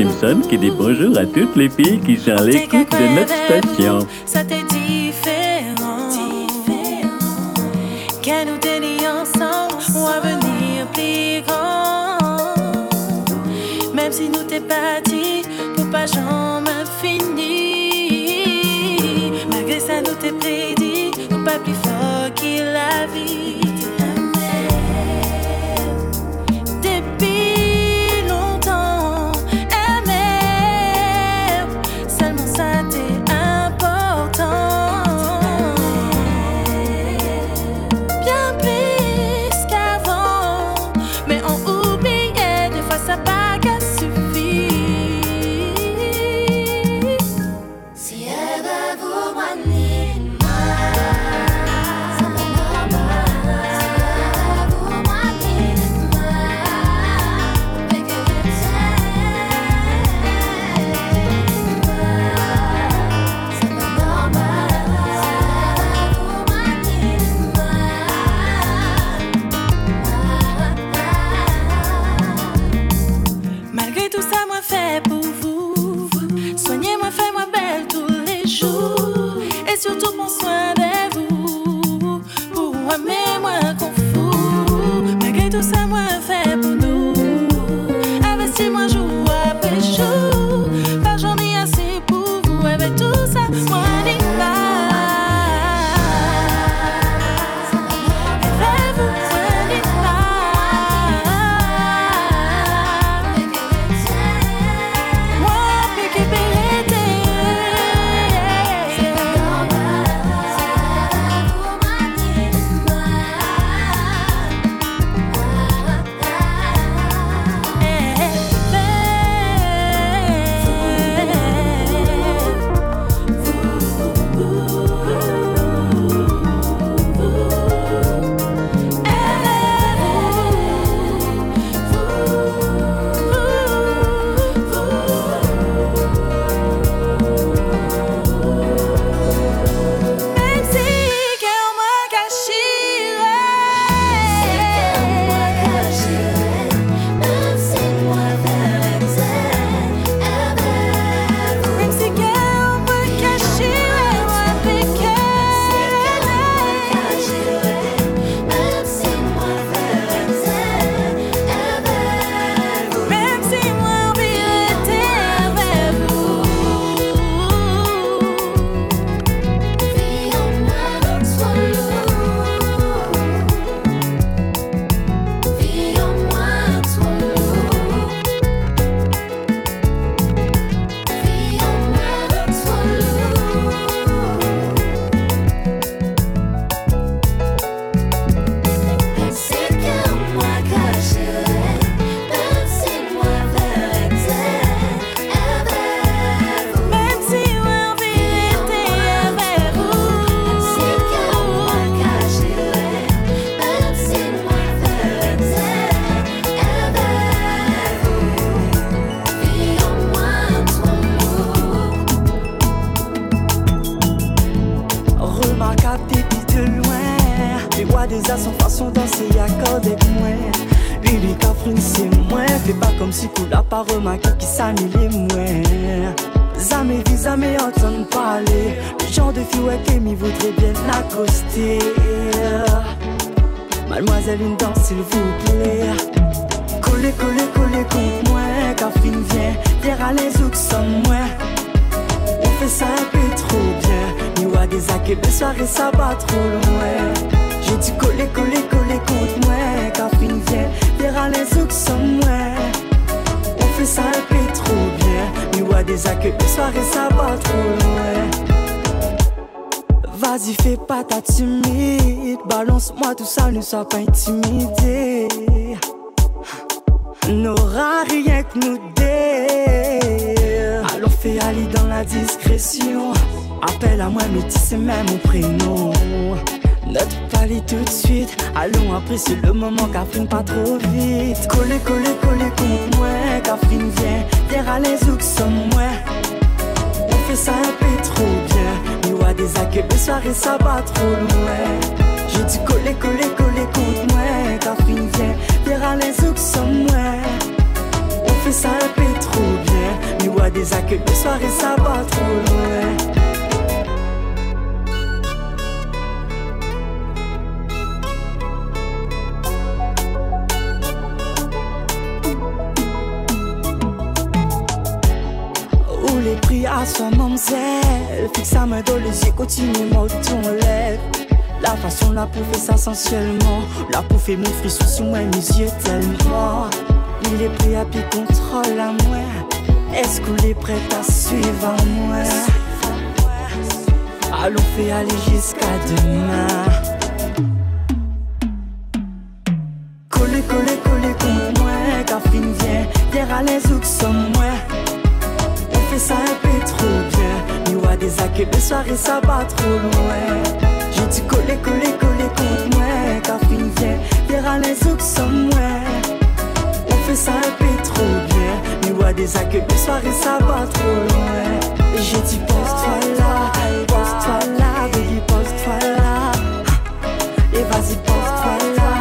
Simpson qui dit bonjour à toutes les filles qui sont à l'écoute de notre station. Ça t'est différent. différent. Que nous tenions ensemble ou avenir plus grand. Même si nous t'es parti pour pas jamais finir. Malgré ça, nous t'es prédit, nous pas plus fort que la vie. mon frisson sur moi, mes yeux tellement. Il est prêt à puis contrôle à moi. Est-ce qu'on est prêt à suivre à moi? Allons fait aller jusqu'à demain. Coller, coller, coller contre moi. Catherine vient, derrière les ouks sommes moi. On fait ça un peu trop bien. Il y a des acquis de soirée, ça va trop loin tu coller, coller, coller contre moi. Ta fille vient, verra les autres sans. On fait ça un peu trop bien. Mais ouais, des accueils de soirée, ça va trop loin. Et j'ai dit, pose-toi là, pose-toi là, baby, pose-toi là. Et vas-y, pose-toi là,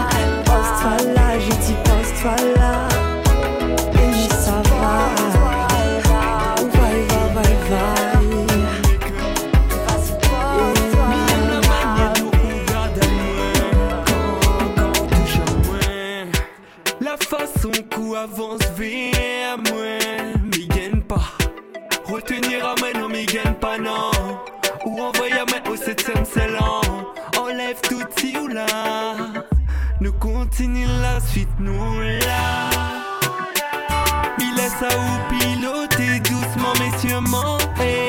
pose-toi là. J'ai dit, pose-toi là. rêve tout ou là Nous continue la suite nous là Il laisse à vous piloter doucement mais sûrement hey.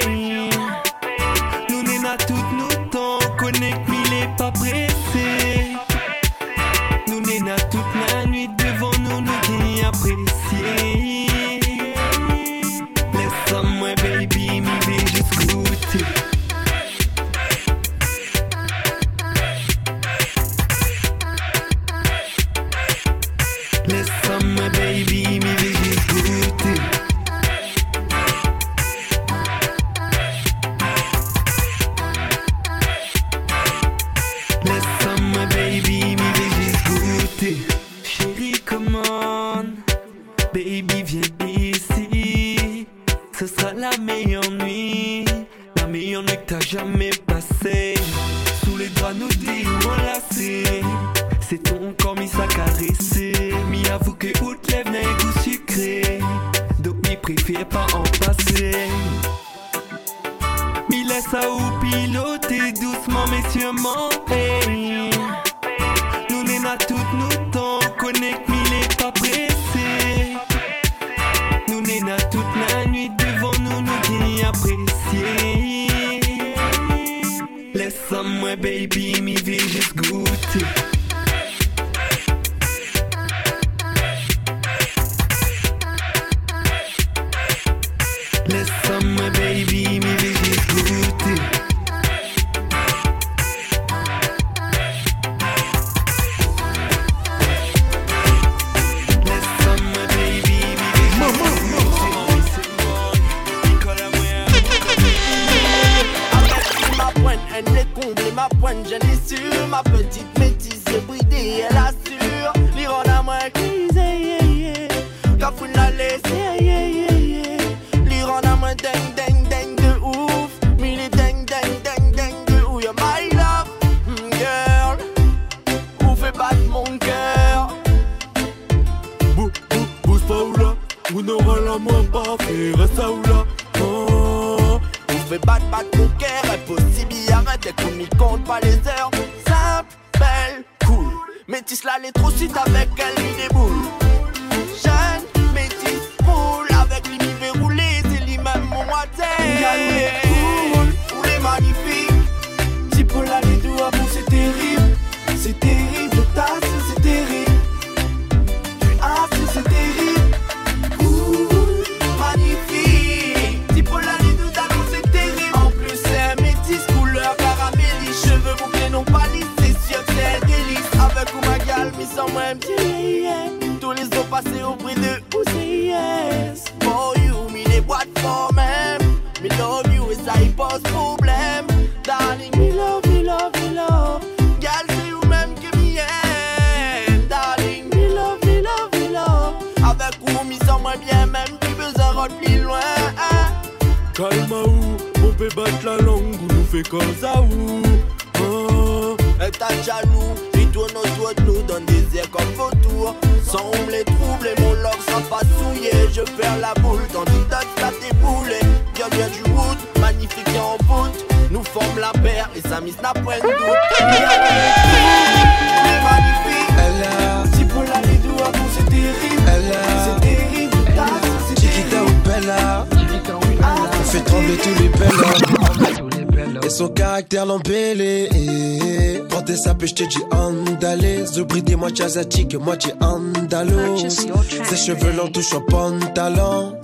Asiatique, moitié andalo. Ses cheveux longs touchent au pantalon.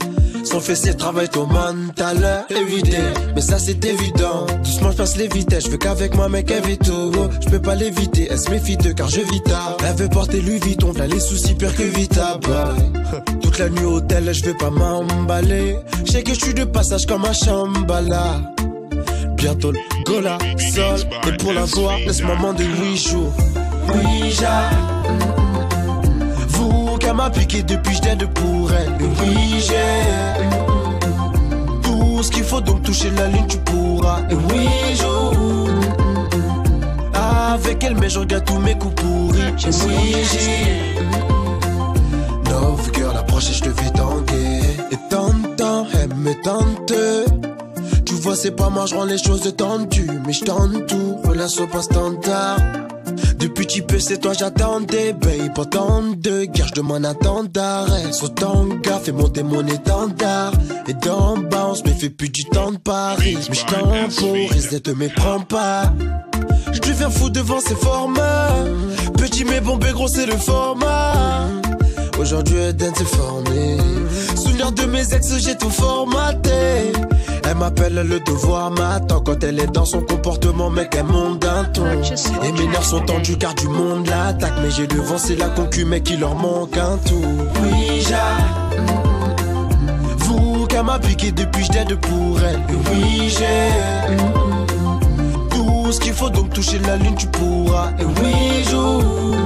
Son fessier travaille ton mental Évité, mais ça c'est évident. Doucement je passe les vitesses, je veux qu'avec moi mec elle vit tout. Je peux pas l'éviter, elle se méfie de car je vis tard. Elle veut porter Louis Vuitton, là les soucis pire que Vita. Toute la nuit au hôtel, je vais pas m'emballer. Je sais que je suis de passage comme un chambala Bientôt le gola, sol Et pour la voir, laisse-moi de 8 jours. Ouija Vous qu'elle m'a piqué depuis j'étais pour elle oui j'ai Tout ce qu'il faut donc toucher la ligne tu pourras. Et oui joue. Avec elle mais je regarde tous mes coups pourris. Oui j'ai Love girl approche et je te fais tanguer. Et t'entends, elle me tente. Tu vois, c'est pas moi, je rends les choses tendues. Mais je tente tout, relation pas standard. Depuis petit peu, c'est toi, j'attendais, babe. Pourtant, de guerre, je demande un temps d'arrêt. Sur tanga, fais monter mon étendard. Et d'en bas, on se méfie plus du temps de Paris. Mais je temporise, ne te méprends pas. Je deviens fou devant ces formats. Petit mais bombé, gros, c'est le format. Aujourd'hui, Eden s'est formé. Souvenir de mes ex, j'ai tout formaté. Elle m'appelle le devoir m'attend quand elle est dans son comportement, mec, elle monte d'un ton. Et mes nerfs sont tendus car du monde l'attaque. Mais j'ai devancé la concu, mec, il leur manque un tout. Oui, j'ai. Vous qu'elle m'a piqué depuis j'étais pour elle. Oui, j'ai. Tout ce qu'il faut donc toucher la lune, tu pourras. Et oui, joue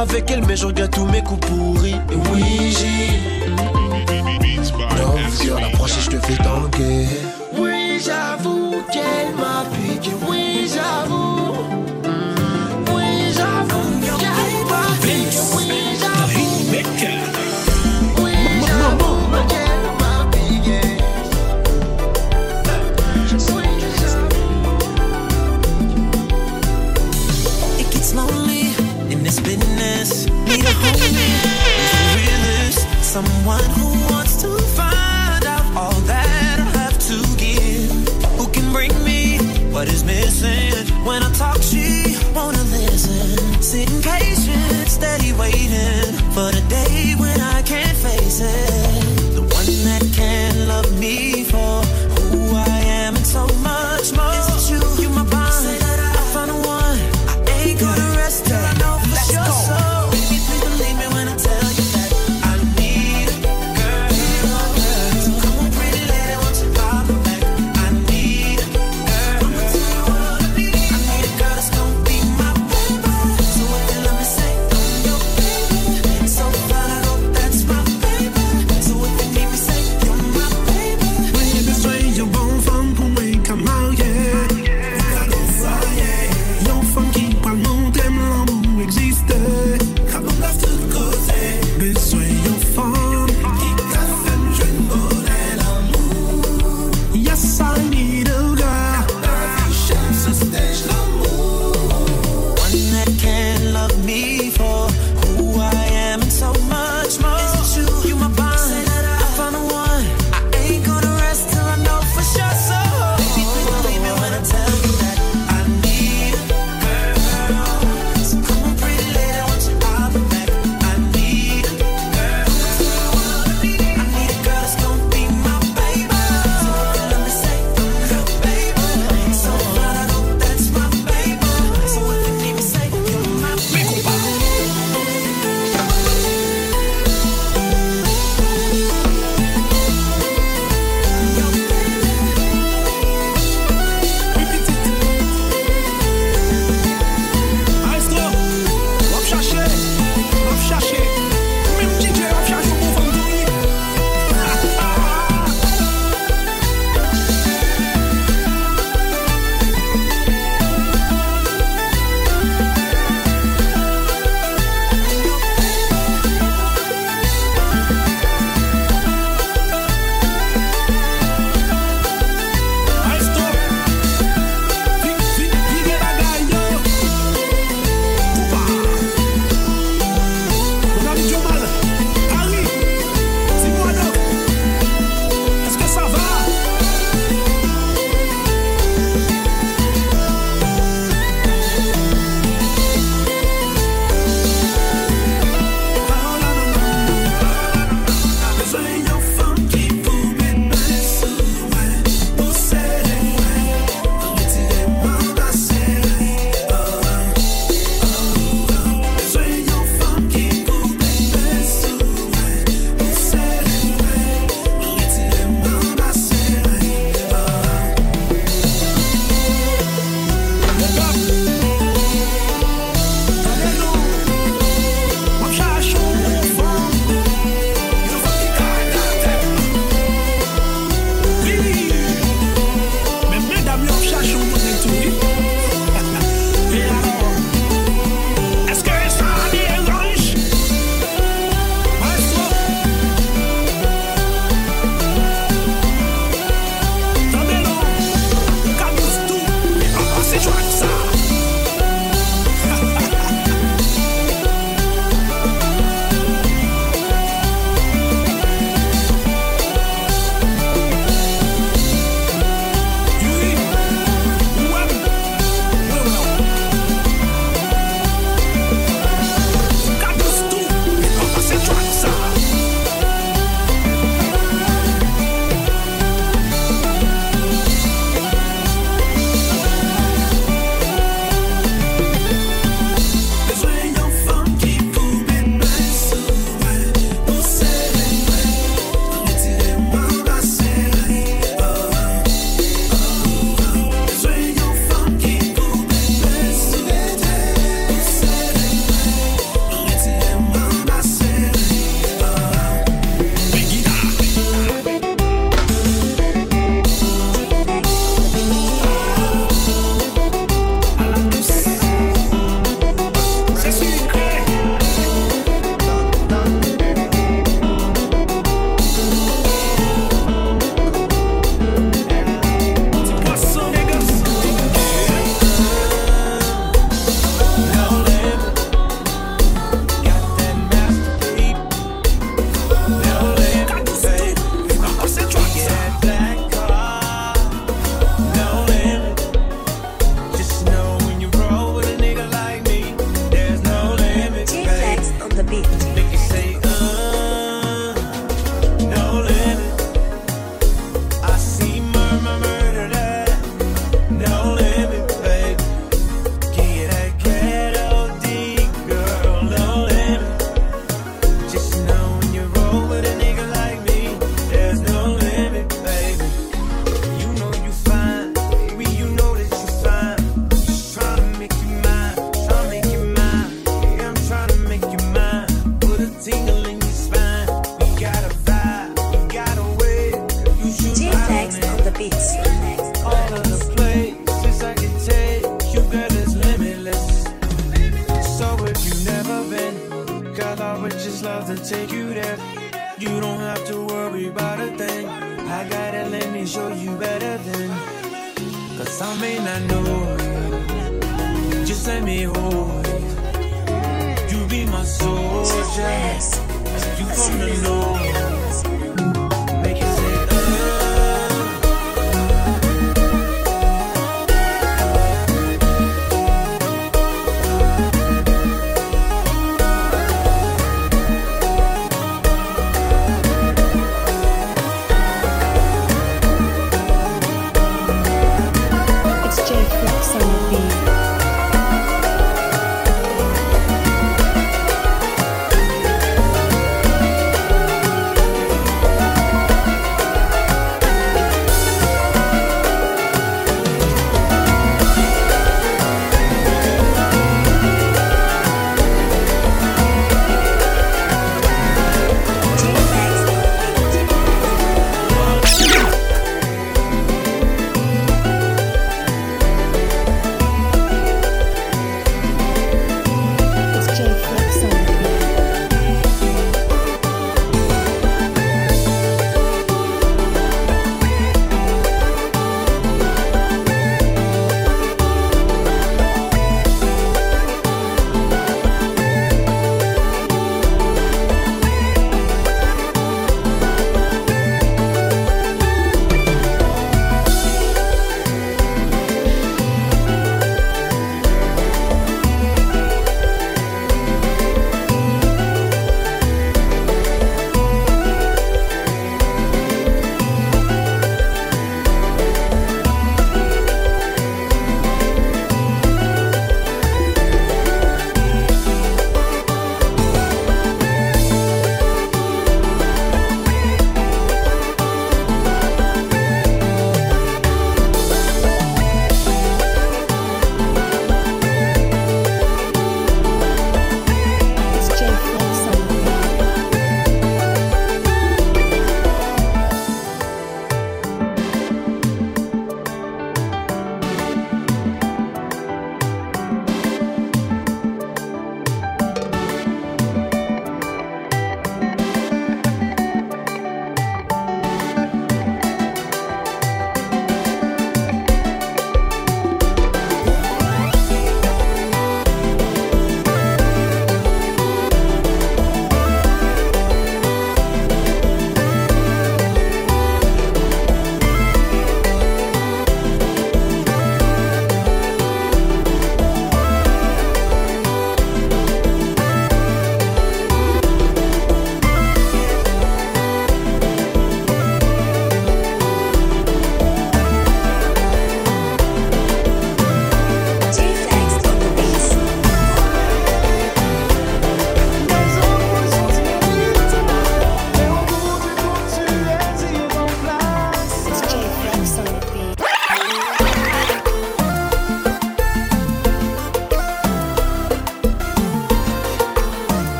avec elle, mais je regarde tous mes coups pourris. Et oui, j'ai. Love girl, approche et je te fais tanguer. Oui, j'avoue qu'elle m'a piqué. Oui, j'avoue. Oui, j'avoue qu'elle m'a piqué. Oui, j'avoue. Oui, j'avoue places.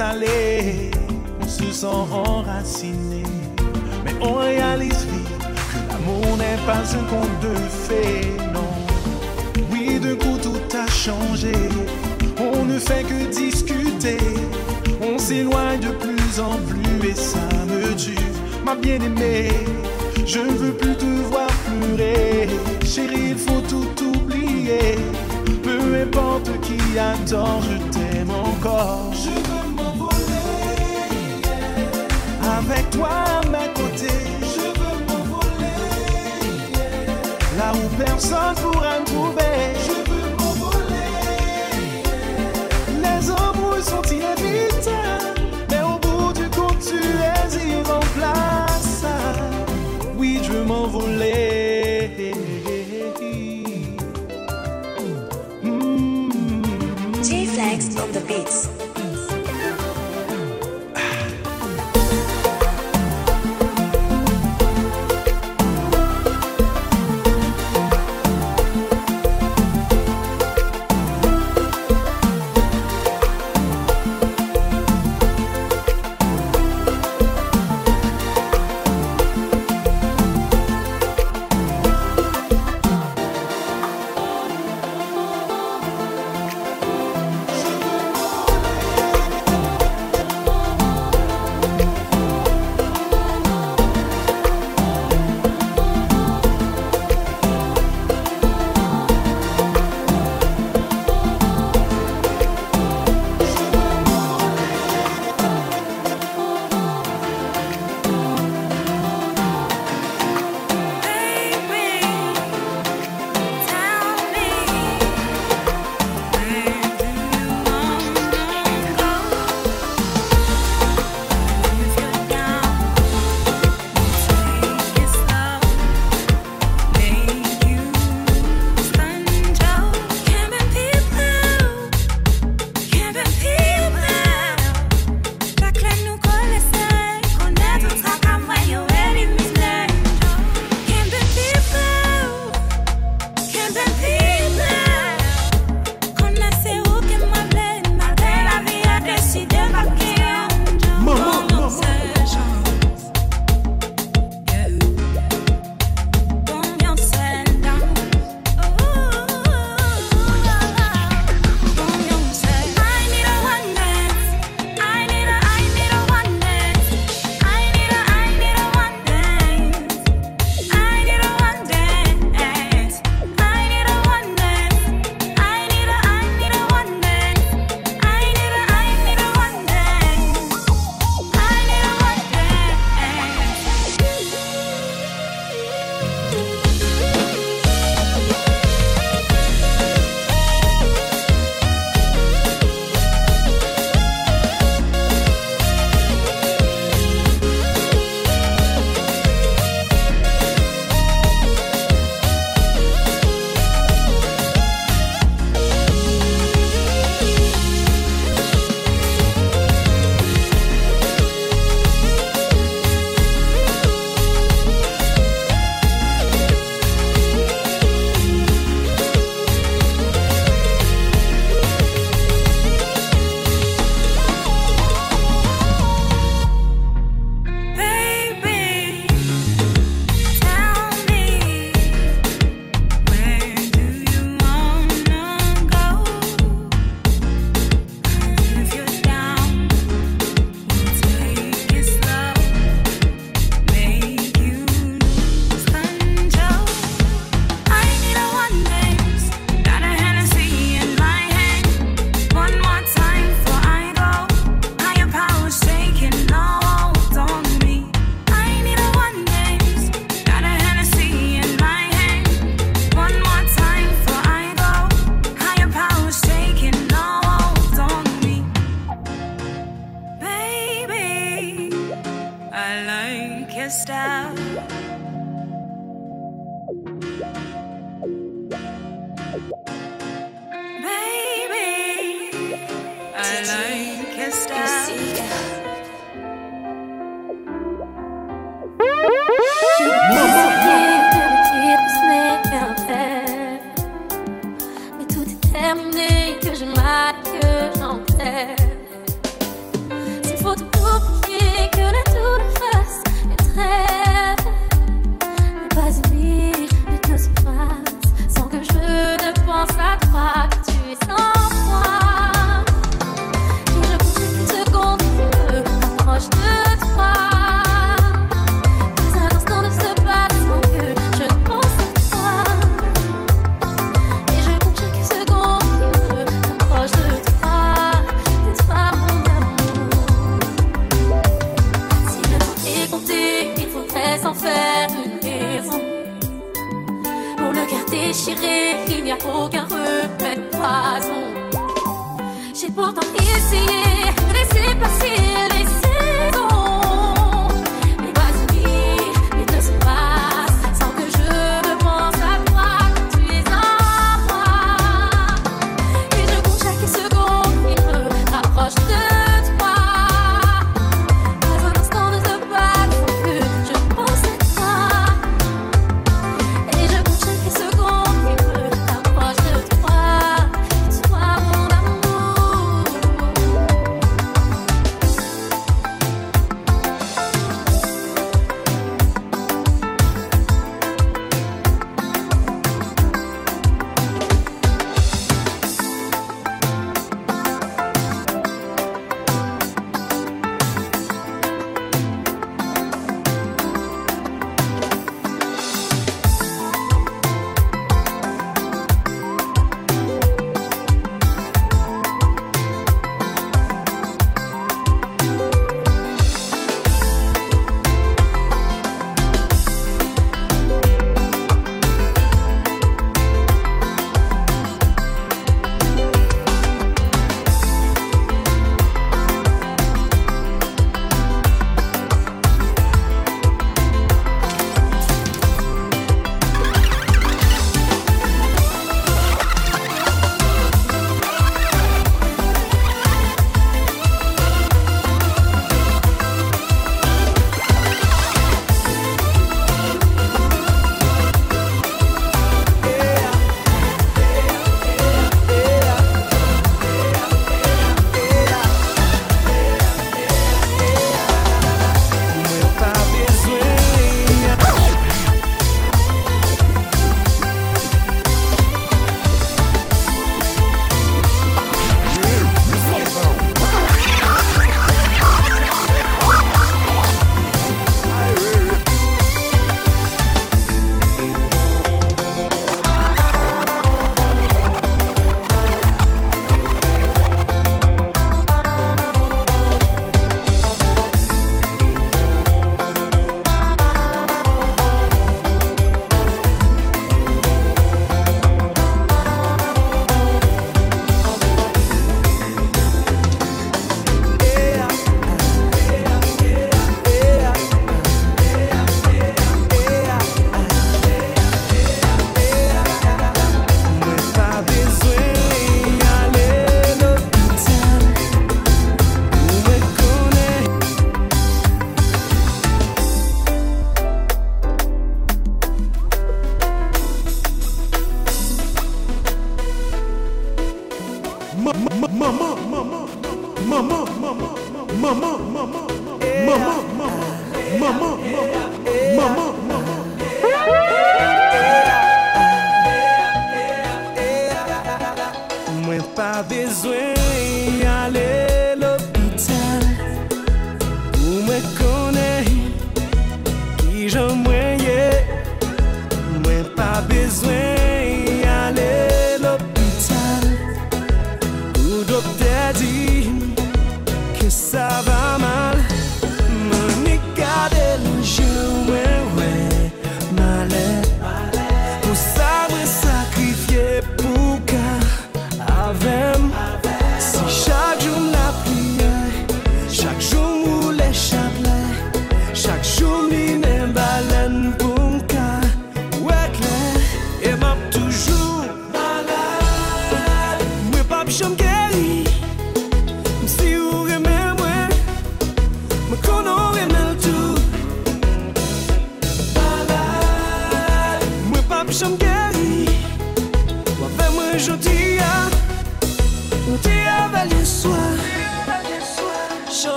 On se sent enraciné. Mais on réalise que l'amour n'est pas un conte de fées, non. Oui, d'un coup, tout a changé. On ne fait que discuter. On s'éloigne de plus en plus et ça me tue, ma bien-aimée. Je ne veux plus te voir pleurer. Chérie, il faut tout oublier. Peu importe qui attend, je t'aime encore. Basuren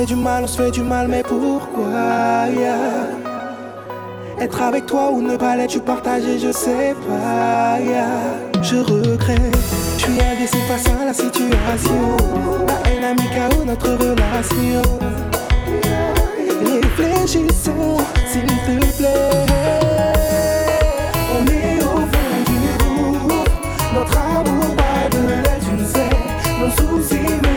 fait du mal, on se fait du mal, mais pourquoi yeah? Être avec toi ou ne pas l'être, tu partager, je sais pas. Yeah. Je regrette, je suis indécis face à la situation. La haine a mis KO notre relation. Réfléchissons, s'il te plaît. On est au fond du gouffre, notre amour pas de l'aide, tu sais, nos soucis.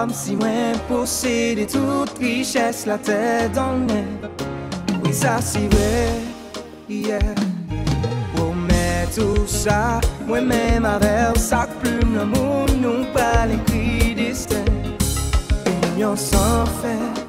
Kom si mwen posede tout viches la tè dan mè Oui sa si vè, yeah. Pou mè tout sa, mwen mèm avèl sak plume Nan moun nou pal ekri distè Union san fè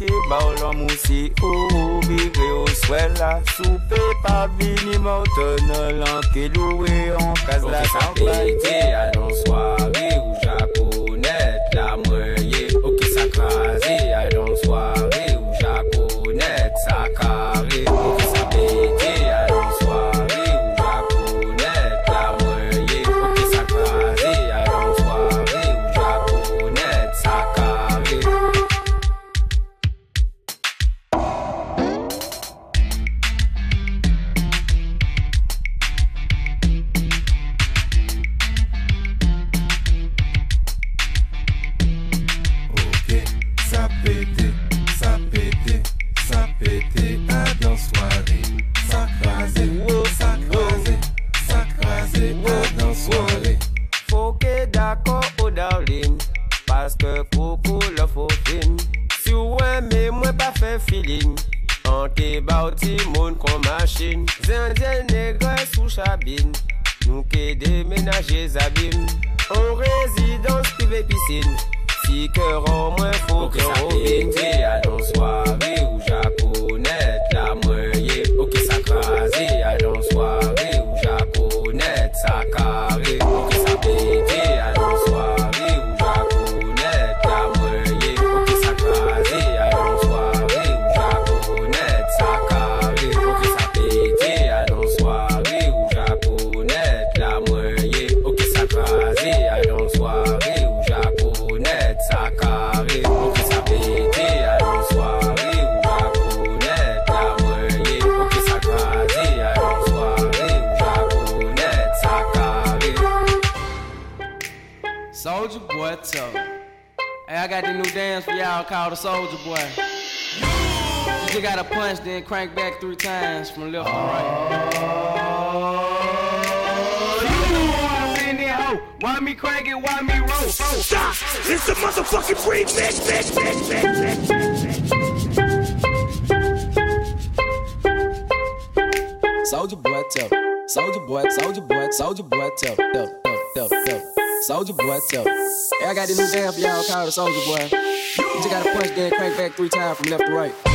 ke ba ou lò mousi ou ou Vivre ou swel la soupe pa vini Mouton nan lan ke loue an kaz la sanpe soldier boy tough, soldier boy, soldier boy, soldier boy tough, tough, tough, tough, tough, soldier boy tough. Yeah, I got this new jam for y'all called the soldier boy. You just gotta punch, then crank back three times from left to right.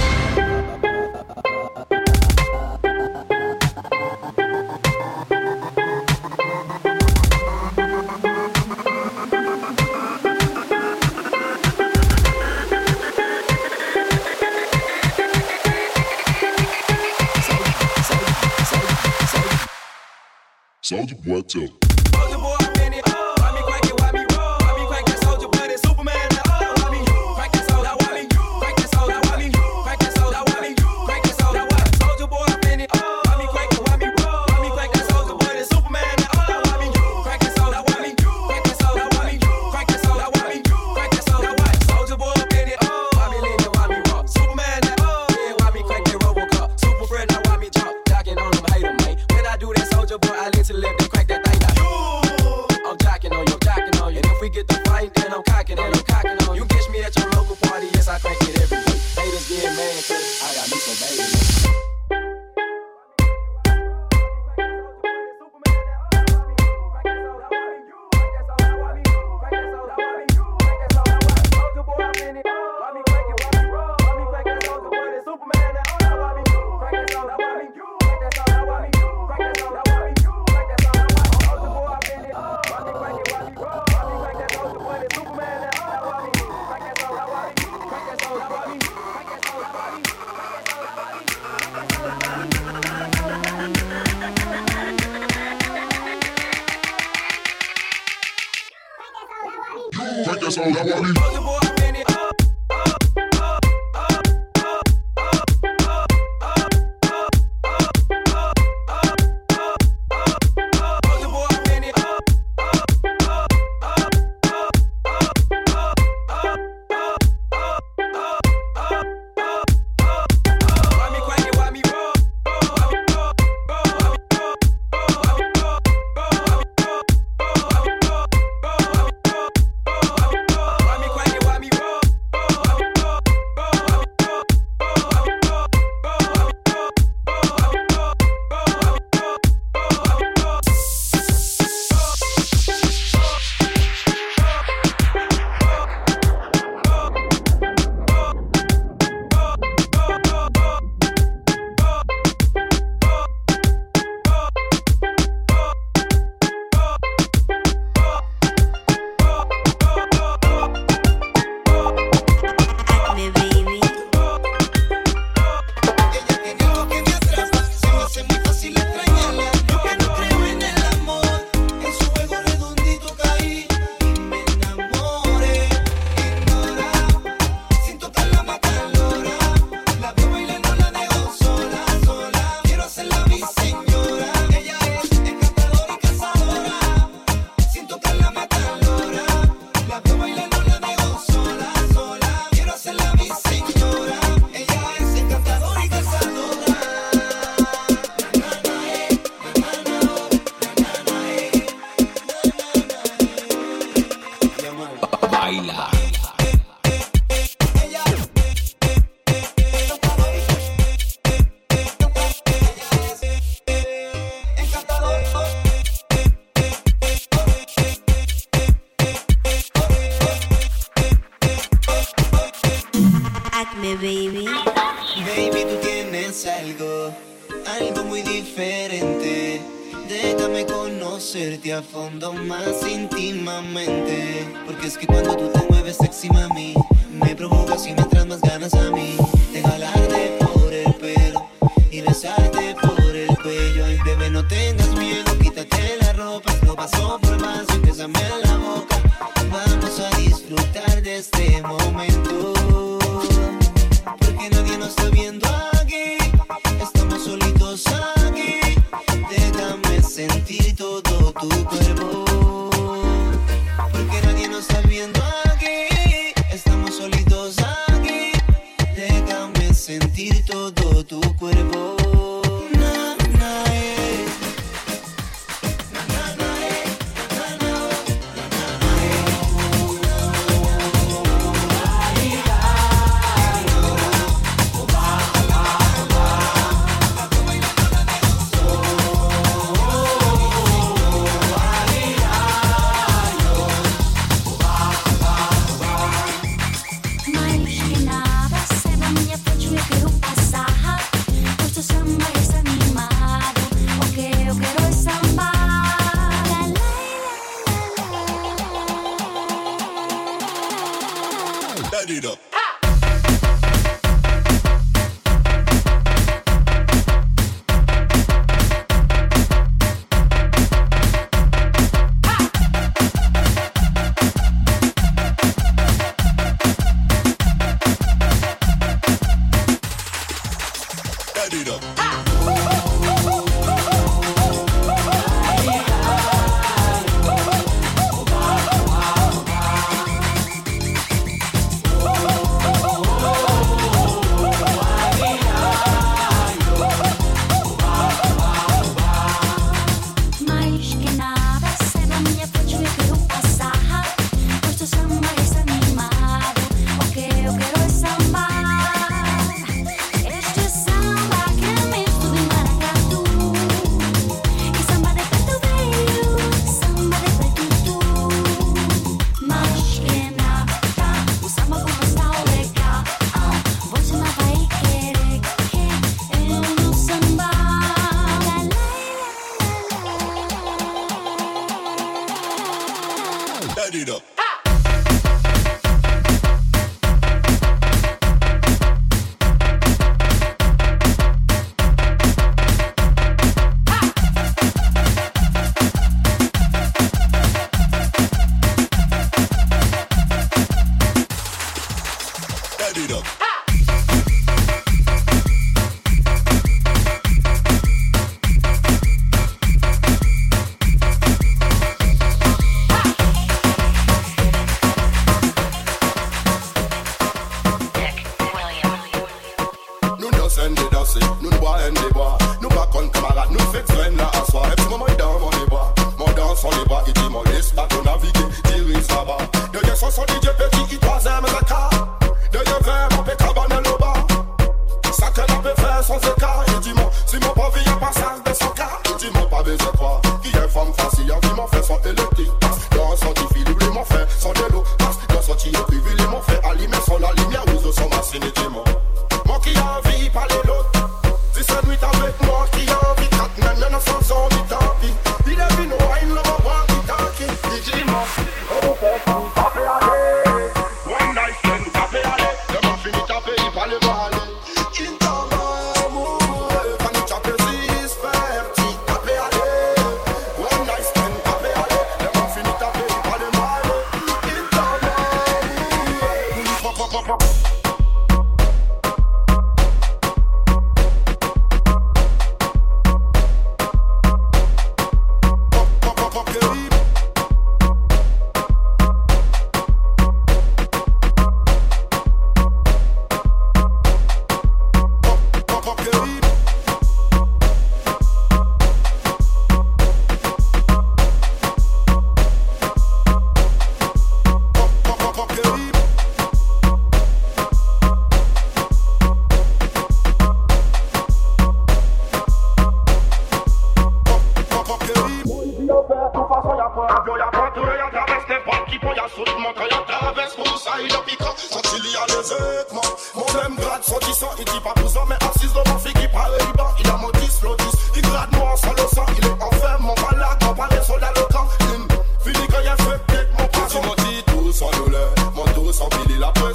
Sound Boatel.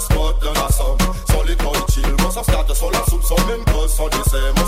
smått den er som Så litt høyt chill, men som skatter, så la som men, buss, on the same.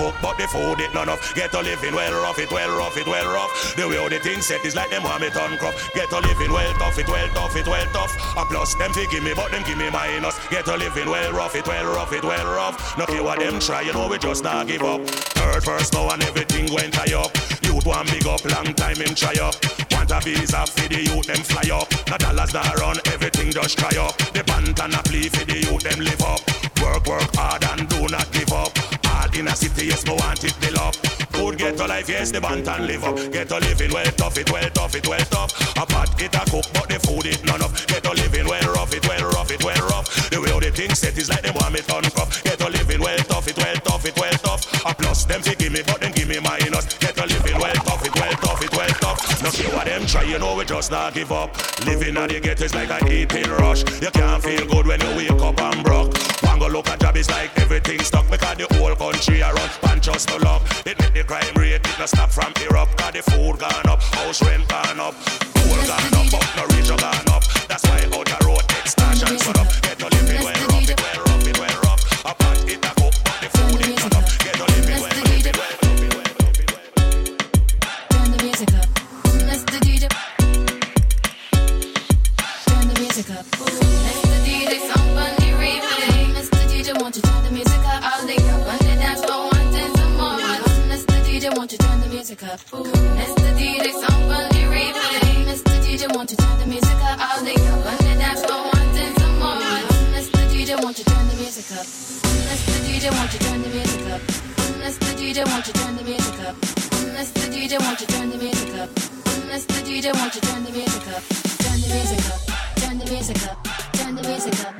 Cook, but the food it none of. Get to living well rough, it well rough, it well rough. The way how the thing set is like them want me turn crop. Get to living well tough, it well tough, it well tough. A plus them fi give me, but them give me minus. Get to living well rough, it well rough, it well rough. No care what them try, you know we just not give up. Third first now and everything went high up. Youth one big up, long time him try up. Want a visa for the youth them fly up. No dollars that run, everything just try up. The band and a plea for the youth them live up. Work, work hard and do not give up. All in a city, yes, me want it build up. Good get to life, yes, the band and live up. Get to living well tough, it well tough, it well tough. A pot it a cook, but the food it none of. Get to living well rough, it well rough, it well rough. The way how the thing set is like them want me turn cup. Get to living well tough, it well tough, it well tough. A plus them fi give me, but try, you know we just not give up. Living at the ghetto is like a eating rush. You can't feel good when you wake up and broke. One go look at job is like everything stuck because the whole country around and just no luck. It make the crime rate it no stop from erupt. Cause the food gone up, house rent gone up, gold gone up, but no rich gone up. That's why out the road extortion shut up. Get to living well rough, it well rough, it well rough. A pot it a cook, but the food it none up. Get to living well it well it well. Turn up. Turn the music up. DJ, won't you turn the music up? Mr. DJ, won't you turn the music up? Mr. DJ, won't you turn the music up? Turn the music up, turn the music up, turn the music up.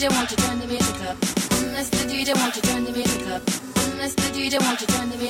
DJ, won't you turn the music up? Mr. DJ, won't you turn the music up? Mr. DJ, won't you turn the music up?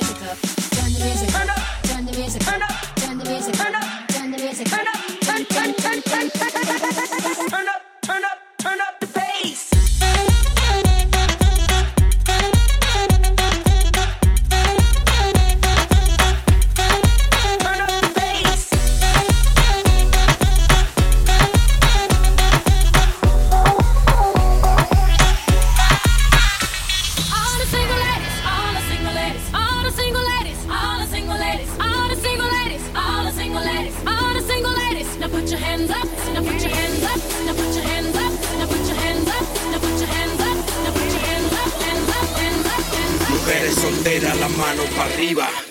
eres soltera, la mano para arriba.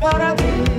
para mim.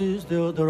is the, the